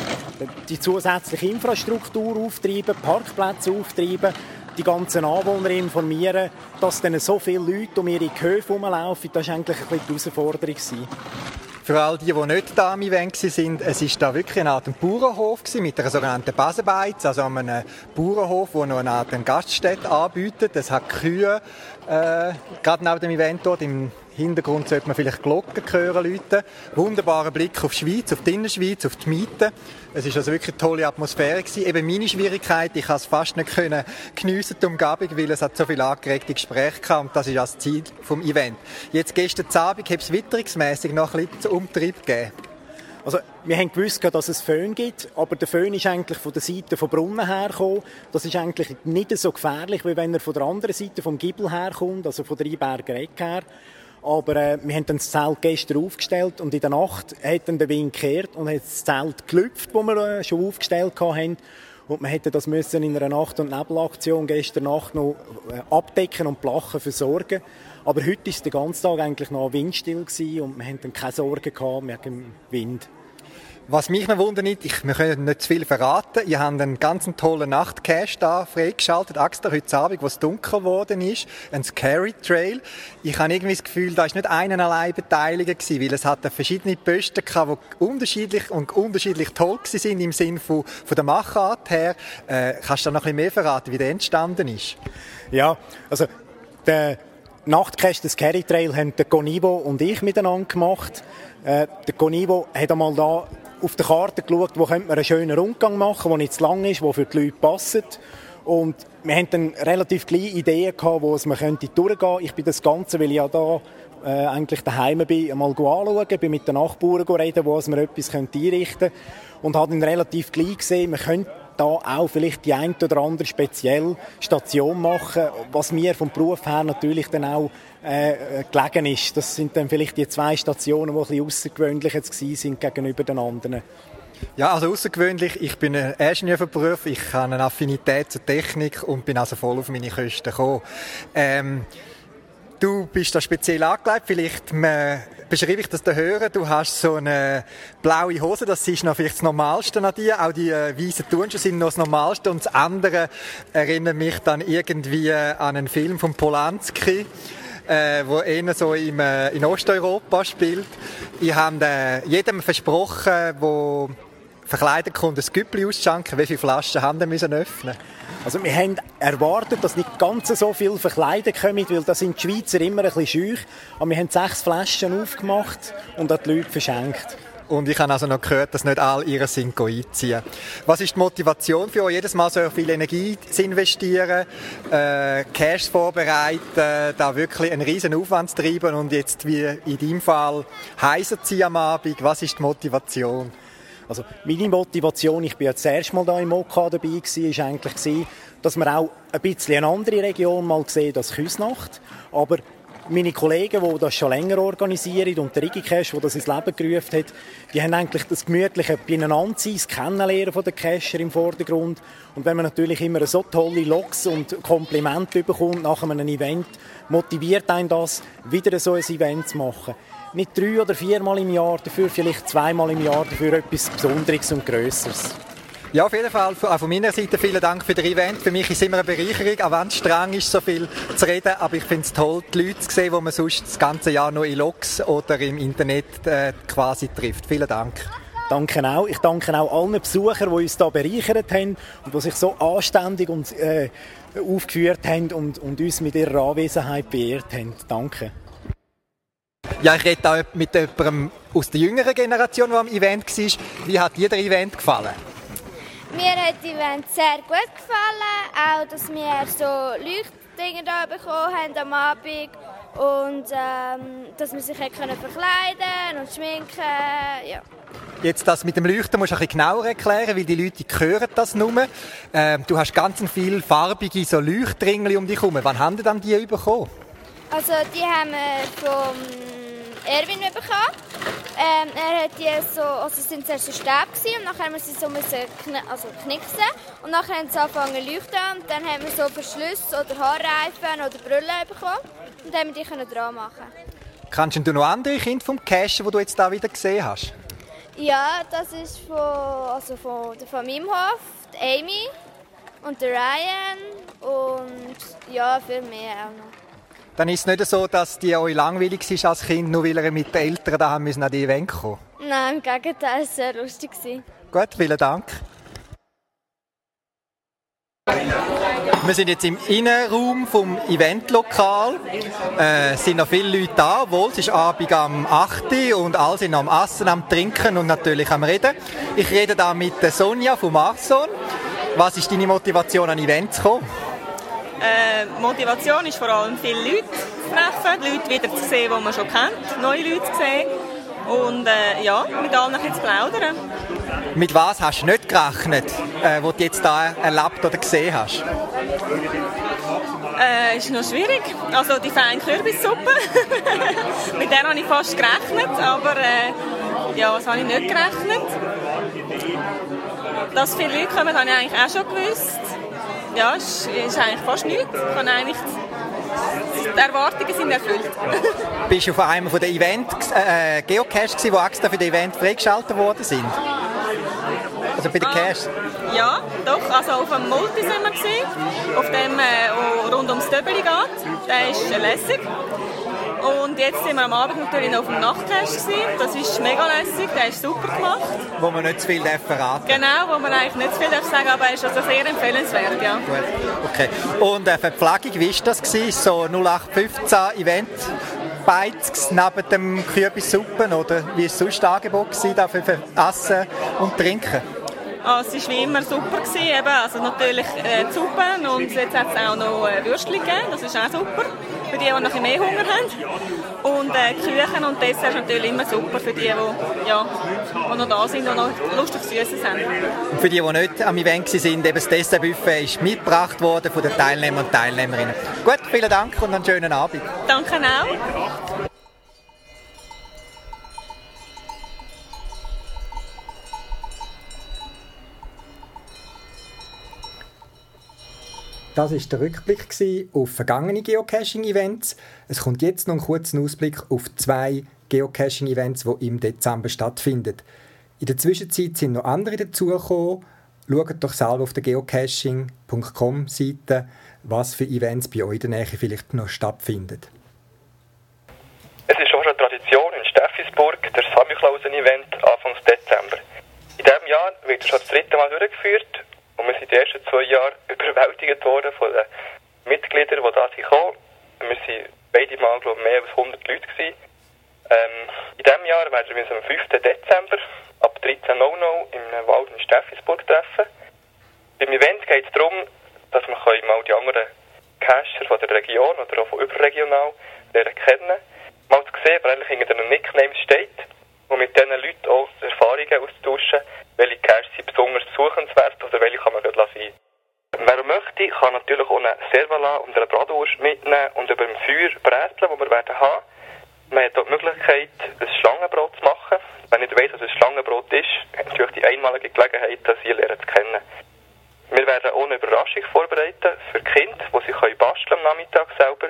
Speaker 4: Die zusätzliche Infrastruktur auftreiben, Parkplätze auftreiben, die ganzen Anwohner informieren, dass dann so viele Leute um ihre Höfe herumlaufen, das war eigentlich ein bisschen die Herausforderung. Gewesen.
Speaker 1: Für all die, die nicht da am Event waren, es war da wirklich eine Art Bauernhof mit einer sogenannten Basenbeiz, also einem Bauernhof, der noch eine Art Gaststätte anbietet. Es hat Kühe, äh, gerade neben dem Event dort im Hintergrund sollte man vielleicht Glocken hören, Leute. Wunderbarer Blick auf die Schweiz, auf die Innerschweiz, auf die Miete. Es ist also wirklich eine tolle Atmosphäre gewesen. Eben meine Schwierigkeit, ich konnte es fast nicht können geniessen, die Umgebung, weil es hat so viele angeregte Gespräche gehabt und das ist das Ziel vom Event. Jetzt gestern Abend hat es witterungsmässig noch ein bisschen Umtrieb gegeben.
Speaker 4: Also, wir haben gewusst, dass es Föhn gibt, aber der Föhn ist eigentlich von der Seite von Brunnen hergekommen. Das ist eigentlich nicht so gefährlich, wie wenn er von der anderen Seite vom Giebel herkommt, also von der Einberger Ecke her. Aber äh, wir haben dann das Zelt gestern aufgestellt und in der Nacht hat dann der Wind gekehrt und hat das Zelt gelüpft, das wir äh, schon aufgestellt haben. Und wir hätten das müssen in einer Nacht- und Nebelaktion gestern Nacht noch äh, abdecken und Plachen versorgen. Aber heute war der ganze Tag eigentlich noch windstill gewesen und wir hatten dann keine Sorgen gehabt wegen dem Wind.
Speaker 1: Was mich noch wundert, ich, wir können nicht zu viel verraten. Ihr habt einen ganz tollen Nachtcache da freigeschaltet, extra heute Abend, wo es dunkel geworden ist. Ein Scary Trail. Ich habe irgendwie das Gefühl, da ist nicht einer allein beteiligt weil es hatte verschiedene Posten die unterschiedlich und unterschiedlich toll sind im Sinne von, von der Machart her. Äh, kannst du da noch ein bisschen mehr verraten, wie der entstanden ist?
Speaker 4: Ja, also der Nachtcache des Scary Trail haben der Conivo und ich miteinander gemacht. Äh, der Conivo hat einmal da auf der Karte geschaut, wo könnte man einen schönen Rundgang machen, der nicht zu lang ist, der für die Leute passt. Und wir hatten dann relativ kleine Ideen gehabt, wo es man könnte durchgehen. Ich bin das Ganze, weil ich ja da äh, eigentlich daheim bin, einmal anschauen, bin mit den Nachbarn reden, wo man etwas einrichten könnte. Und habe dann relativ gleich gesehen, man könnte da auch vielleicht die ein oder andere spezielle Station machen, was mir vom Beruf her natürlich dann auch äh, gelegen ist. Das sind dann vielleicht die zwei Stationen, die ein bisschen außergewöhnlich jetzt sind gegenüber den anderen.
Speaker 1: Ja, also außergewöhnlich. Ich bin ein Ingenieur. Ich habe eine Affinität zur Technik und bin also voll auf meine Kosten gekommen. Ähm, du bist da speziell angelegt. Vielleicht beschreibe ich das den Hörern. Du hast so eine blaue Hose. Das ist noch vielleicht das Normalste an dir. Auch die äh, weißen Turnschuhe sind noch das Normalste. Und das andere erinnert mich dann irgendwie an einen Film von Polanski äh, wo eher so im, äh, in Osteuropa spielt. Ich habe äh, jedem versprochen, wo verkleidet kommt, ein Güppli ausschanken. Wie viele Flaschen haben wir öffnen?
Speaker 4: Also wir haben erwartet, dass nicht ganz so viel verkleidet kommen, weil da sind die Schweizer immer ein bisschen scheu. Aber wir haben sechs Flaschen aufgemacht und an die Leute verschenkt.
Speaker 1: Und ich habe also noch gehört, dass nicht alle ihre sind einziehen. Was ist die Motivation für euch, jedes Mal so viel Energie zu investieren, äh, Cash vorbereiten, da wirklich einen riesen Aufwand zu treiben und jetzt wie in deinem Fall heiser ziehen am Abend? Was ist die Motivation?
Speaker 4: Also meine Motivation, ich bin ja das erste Mal da im OK dabei gewesen, eigentlich dass wir auch ein bisschen eine andere Region mal sehen als Küsnacht. Aber meine Kollegen, die das schon länger organisieren und der Cash, der das ins Leben gerufen hat, die haben eigentlich das gemütliche Beinandersein, das Kennenlernen den Cacher im Vordergrund. Und wenn man natürlich immer so tolle Logs und Komplimente bekommt nach einem Event, motiviert einen das, wieder so ein Event zu machen. Nicht drei oder viermal im Jahr, dafür vielleicht zweimal im Jahr, dafür etwas Besonderes und Größeres.
Speaker 1: Ja, auf jeden Fall auch von meiner Seite vielen Dank für das Event. Für mich ist es immer eine Bereicherung, auch wenn es streng ist, so viel zu reden. Aber ich finde es toll, die Leute zu sehen, die man sonst das ganze Jahr nur in Logs oder im Internet äh, quasi trifft. Vielen Dank.
Speaker 4: Danke auch. Ich danke auch allen Besuchern, die uns hier bereichert haben und die sich so anständig und, äh, aufgeführt haben und, und uns mit ihrer Anwesenheit beehrt haben. Danke.
Speaker 1: Ja, ich rede auch mit jemandem aus der jüngeren Generation, der am Event war. Wie hat dir das Event gefallen?
Speaker 5: Mir hat das Event sehr gut gefallen, auch dass wir so Leuchtdinger da bekommen haben am Abend und ähm, dass wir sich können verkleiden und schminken, ja.
Speaker 1: Jetzt das mit dem Leuchten musst du ein bisschen genauer erklären, weil die Leute hören das nur. Ähm, du hast ganz viele farbige so Leuchtringel um dich herum. Wann haben die dann die bekommen?
Speaker 5: Also die haben wir vom Erwin bekommen. Ähm, er hat die so, also es sind zuerst so Stäbe und nachher haben wir sie so müssen kn also knicksen und nachher haben sie angefangen zu leuchten und dann haben wir so Verschlüsse oder Haarreifen oder Brüllen bekommen und dann haben wir die dran machen.
Speaker 1: Kannst du noch andere Kinder vom Cash, die du jetzt da wieder gesehen hast?
Speaker 5: Ja, das ist von, also von, von meinem Hof, Amy und der Ryan und ja, viel mehr auch noch
Speaker 1: dann ist es nicht so, dass die euch langweilig war als Kind, nur weil ihr mit den Eltern da haben müssen an die Event kommen
Speaker 5: Nein, im Gegenteil, es war sehr lustig.
Speaker 1: Gut, vielen Dank. Wir sind jetzt im Innenraum vom Eventlokal. Äh, es sind noch viele Leute da, obwohl es ist Abend am 8. und alle sind am Essen, am Trinken und natürlich am Reden. Ich rede da mit Sonja vom Arson. Was ist deine Motivation, an Events zu kommen?
Speaker 6: Äh, Motivation ist vor allem viele Leute zu treffen, Leute wieder zu sehen, die man schon kennt, neue Leute zu sehen und äh, ja, mit allen zu plaudern.
Speaker 1: Mit was hast du nicht gerechnet, äh, was du jetzt da erlebt oder gesehen hast?
Speaker 6: Äh, ist noch schwierig. Also die feine Kürbissuppe, mit der habe ich fast gerechnet, aber äh, ja, was habe ich nicht gerechnet? Dass viele Leute kommen, habe ich eigentlich auch schon gewusst ja, es ist eigentlich fast nichts. Ich eigentlich die Erwartungen sind erfüllt.
Speaker 1: Bist du auf einem der Events äh, Geocache die extra für das Event freigeschaltet worden sind? Also bei den ah, Cache?
Speaker 6: Ja, doch. Also auf dem Multi sind wir gewesen, auf dem, äh, rund ums Döbeli geht. Der ist lässig. Und jetzt sind wir am Abend natürlich noch auf dem Nachtcash Das ist mega lässig, der ist super gemacht.
Speaker 1: Wo man nicht zu viel verraten
Speaker 6: Genau, wo man eigentlich nicht zu viel darf sagen aber er ist also sehr empfehlenswert, ja.
Speaker 1: Gut, okay. Und äh, Verpflegung, wie war das? Gewesen? So 0815 Event? Beiz neben dem Kürbissuppen oder wie war sonst das Angebot gewesen, für Essen und Trinken?
Speaker 6: Ah, es war wie immer super. Gewesen, eben. Also natürlich äh, die Suppe und jetzt hat es auch noch äh, Würstchen gegeben, das ist auch super für die, die noch mehr Hunger haben. Und äh, Küchen und Dessert ist natürlich immer super für die, die, ja, die noch da sind und noch Lust auf Süßes haben.
Speaker 1: Und für die, die nicht am Event waren, eben das Dessertbuffet ist mitgebracht worden von den Teilnehmern und Teilnehmerinnen. Gut, vielen Dank und einen schönen Abend.
Speaker 6: Danke auch.
Speaker 1: Das ist der Rückblick auf vergangene Geocaching-Events. Es kommt jetzt noch ein kurzer Ausblick auf zwei Geocaching-Events, die im Dezember stattfinden. In der Zwischenzeit sind noch andere dazugekommen. Schaut doch selber auf der geocaching.com-Seite, was für Events bei euch in der Nähe vielleicht noch stattfinden.
Speaker 7: Es ist auch schon Tradition in Steffisburg der Samichlausen-Event Anfang Dezember. In diesem Jahr wird er schon das dritte Mal durchgeführt und wir sind die ersten zwei Jahre überwältigt worden von den Mitgliedern, die da sind gekommen. Wir sind beide Mal, glaube ich, mehr als 100 Leute gewesen. Ähm, in diesem Jahr werden wir uns am 5. Dezember ab 13.00 Uhr im Wald in Steffisburg treffen. Beim Event geht es darum, dass wir mal die anderen Cacher von der Region oder auch von überregional lernen kennen. Mal zu sehen, wer eigentlich hinter einem Nickname steht und mit diesen Leuten auch Erfahrungen austauschen, welche Caches sind besonders suchenswert oder welche kann man gerade lassen. Wer möchte, kann natürlich auch eine Servala und eine Bratwurst mitnehmen und über dem Feuer bräteln, das wir werden haben. Man hat auch die Möglichkeit, ein Schlangenbrot zu machen. Wenn ich weiss, was ein Schlangenbrot ist, hat natürlich die einmalige Gelegenheit, das hier lernen zu kennen. Wir werden auch eine Überraschung vorbereiten für Kinder, die sie basteln am Nachmittag selber.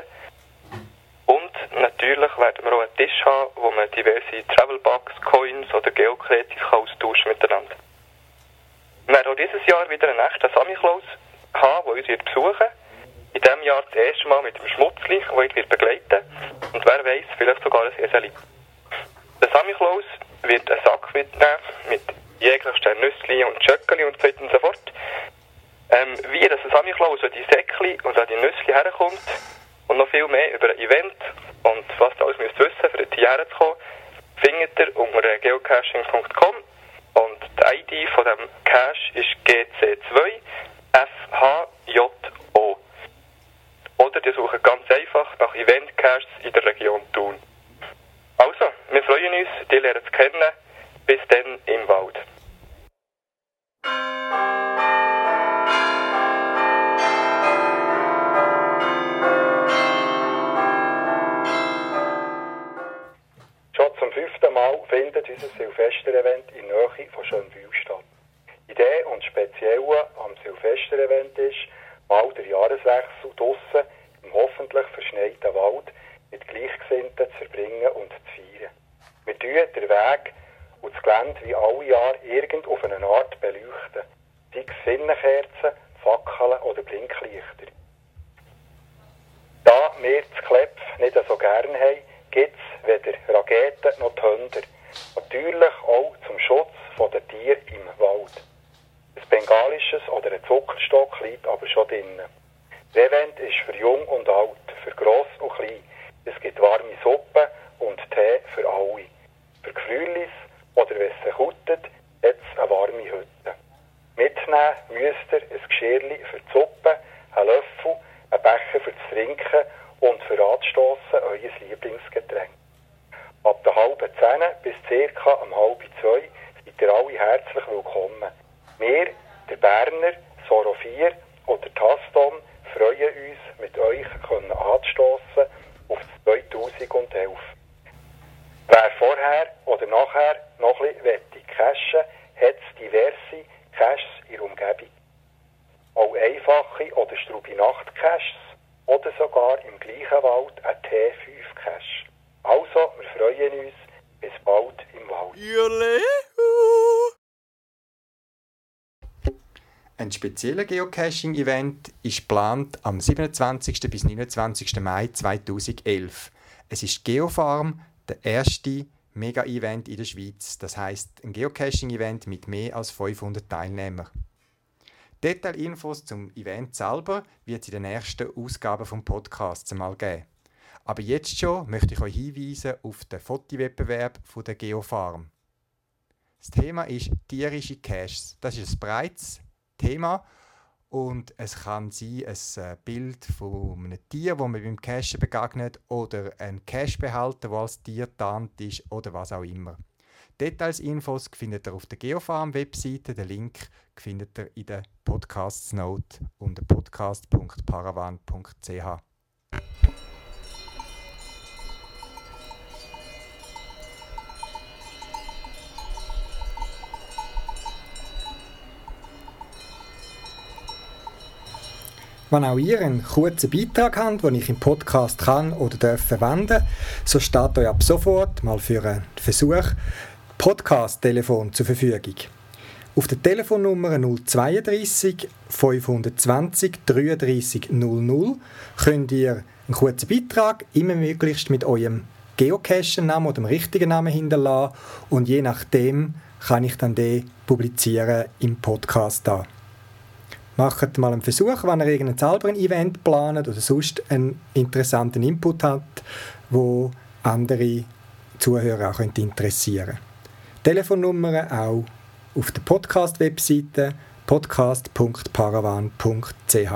Speaker 7: Natürlich werden wir auch einen Tisch haben, wo man diverse Travelbugs, Coins oder Geocreative austauschen miteinander. Wir werden auch dieses Jahr wieder einen echten Samichlaus haben, der uns wird besuchen In diesem Jahr das erste Mal mit dem Schmutzli, der uns wird begleiten Und wer weiß, vielleicht sogar ein Eseli. Der Samichlaus wird einen Sack mitnehmen mit jeglichen Nüssli und Schöckeli und so weiter und so fort. Ähm, wie das Samichlaus an die Säckli und an die Nüssli herkommt und noch viel mehr über ein Event und was ihr alles müsst wissen, für die hierher zu kommen, findet ihr unter geocaching.com und die ID von dem Cache ist GC2FHJO. Oder die suchen ganz einfach nach Event Caches in der Region Thun. Also, wir freuen uns, die lernen zu kennen. Bis dann im Wald.
Speaker 8: Findet unser Silvester-Event in Nähe von Schönbühl statt. Idee und Spezielle am Silvester-Event ist, mal der Jahreswechsel draussen im hoffentlich verschneiten Wald mit Gleichgesinnten zu verbringen und zu feiern. Wir tun den Weg und das Gelände wie alle Jahre irgend auf eine Art beleuchten, sei es Sinnenkerzen, Fackeln oder Blinklichter. Da wir das Klepp nicht so gerne haben, gibt es weder Raketen noch Thunder. Natürlich auch zum Schutz der Tiere im Wald. Ein bengalisches oder ein Zuckerstock liegt aber schon drinnen. Das Event ist für jung und alt, für gross und klein. Es gibt warme Suppe und Tee für alle. Für Gefrierlis oder wenn es hutet, hat es eine warme Hütte. Mitnehmen müsst ihr ein Geschirrli für die Suppe, einen Löffel, einen Becher für das Trinken und für Anstoßen euer Lieblingsgetränk. Ab der halben zehn bis circa um halb zwei seid ihr alle herzlich willkommen. Wir, der Berner, Soro 4 oder Taston, freuen uns, mit euch können anzustossen auf 2011. Wer vorher oder nachher noch ein bisschen cashen hat diverse Caches in der Umgebung. Auch einfache oder strube Nacht-Caches oder sogar im gleichen Wald ein T5-Cache. Also, wir freuen uns. Bis bald im Wald.
Speaker 1: Ein spezieller Geocaching-Event ist geplant am 27. bis 29. Mai 2011. Es ist Geofarm, der erste Mega-Event in der Schweiz. Das heißt ein Geocaching-Event mit mehr als 500 Teilnehmern. Detailinfos zum Event selber wird es in den nächsten Ausgaben vom Podcast einmal geben. Aber jetzt schon möchte ich euch hinweisen auf den Fotowettbewerb der Geofarm. Das Thema ist tierische Caches. Das ist ein breites Thema und es kann sein ein äh, Bild von einem Tier, wo man beim Cachen begegnet oder ein Cachebehalter, der als Tier tarnt ist oder was auch immer. Details, Infos findet ihr auf der Geofarm-Webseite. Den Link findet ihr in der Podcasts-Note unter podcast.paravan.ch. Wenn auch ihr einen kurzen Beitrag habt, den ich im Podcast kann oder darf verwenden, so steht euch ab sofort mal für einen Versuch Podcast-Telefon zur Verfügung. Auf der Telefonnummer 032 520 33 00 könnt ihr einen kurzen Beitrag immer möglichst mit eurem Geocache-Namen oder dem richtigen Namen hinterlassen und je nachdem kann ich dann den publizieren im Podcast da. Macht mal einen Versuch, wenn ihr irgendein selber Event plant oder sonst einen interessanten Input hat, wo andere Zuhörer auch interessieren könnte. Telefonnummer auch auf der Podcast-Webseite podcast.paravan.ch.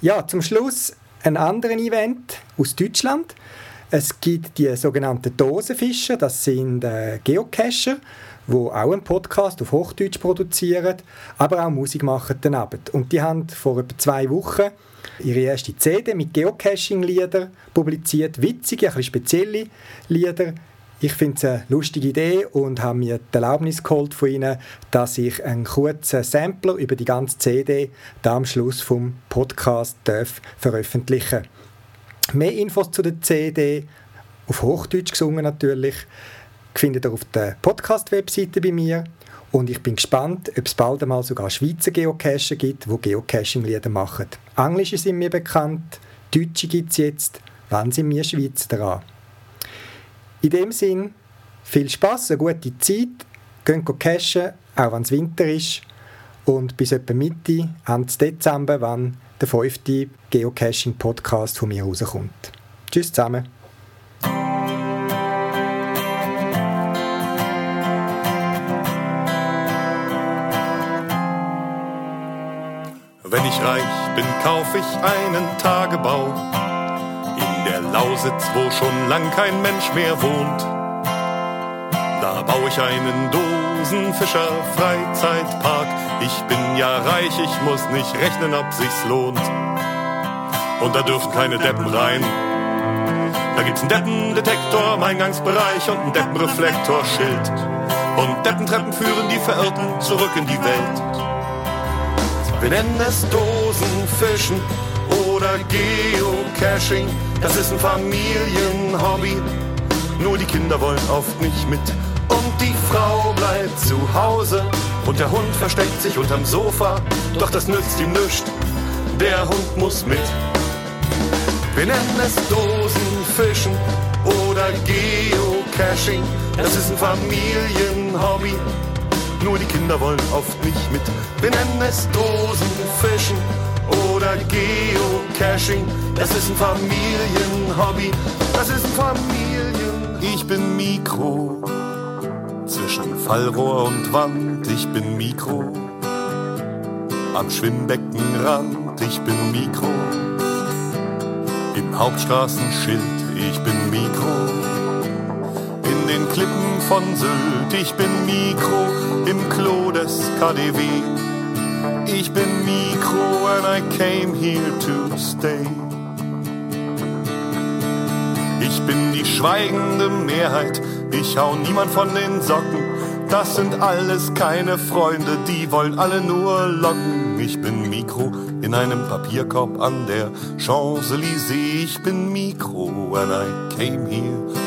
Speaker 1: Ja, zum Schluss ein anderes Event aus Deutschland. Es gibt die sogenannten Dosenfischer, das sind äh, Geocacher, die auch einen Podcast auf Hochdeutsch produzieren, aber auch Musik machen daneben. Und die haben vor etwa zwei Wochen ihre erste CD mit Geocaching-Liedern publiziert, witzige, ein bisschen spezielle Lieder, ich finde es eine lustige Idee und habe mir die Erlaubnis geholt von Ihnen, dass ich einen kurzen Sampler über die ganze CD da am Schluss vom Podcast darf veröffentlichen. Mehr Infos zu der CD, auf Hochdeutsch gesungen natürlich, findet ihr auf der Podcast-Webseite bei mir. Und ich bin gespannt, ob es bald einmal sogar Schweizer Geocacher gibt, die Geocaching-Lieder machen. Englische sind mir bekannt, Deutsche gibt es jetzt. Wann sind wir Schweizer dran? In dem Sinn, viel Spaß, eine gute Zeit, gehen cashen, auch wenn es Winter ist. Und bis etwa Mitte, Ende Dezember, wenn der fünfte Geocaching-Podcast von mir rauskommt. Tschüss zusammen.
Speaker 9: Wenn ich reich bin, kauf ich einen Tagebau Lausitz, wo schon lang kein Mensch mehr wohnt. Da baue ich einen Dosenfischer-Freizeitpark. Ich bin ja reich, ich muss nicht rechnen, ob sich's lohnt. Und da dürfen keine Deppen rein. Da gibt's einen Deppendetektor im Eingangsbereich und einen Deppenreflektorschild. Und Deppentreppen führen die Verirrten zurück in die Welt. Wir nennen es Dosenfischen oder Geocaching. Das ist ein Familienhobby. Nur die Kinder wollen oft nicht mit. Und die Frau bleibt zu Hause. Und der Hund versteckt sich unterm Sofa. Doch das nützt ihm nichts. Der Hund muss mit. Wir nennen es Dosenfischen oder Geocaching. Das ist ein Familienhobby. Nur die Kinder wollen oft nicht mit. Wir nennen es Dosenfischen oder Geocaching. Das ist ein Familienhobby. Das ist ein Familien. Ich bin Mikro. Zwischen Fallrohr und Wand. Ich bin Mikro. Am Schwimmbeckenrand. Ich bin Mikro. Im Hauptstraßenschild. Ich bin Mikro. In den Klippen von Sylt. Ich bin Mikro. Im Klo des KDW. Ich bin Mikro and I came here to stay. Ich bin die schweigende Mehrheit, ich hau niemand von den Socken. Das sind alles keine Freunde, die wollen alle nur locken. Ich bin Mikro in einem Papierkorb an der Champs-Élysées. Ich bin Mikro and I came here.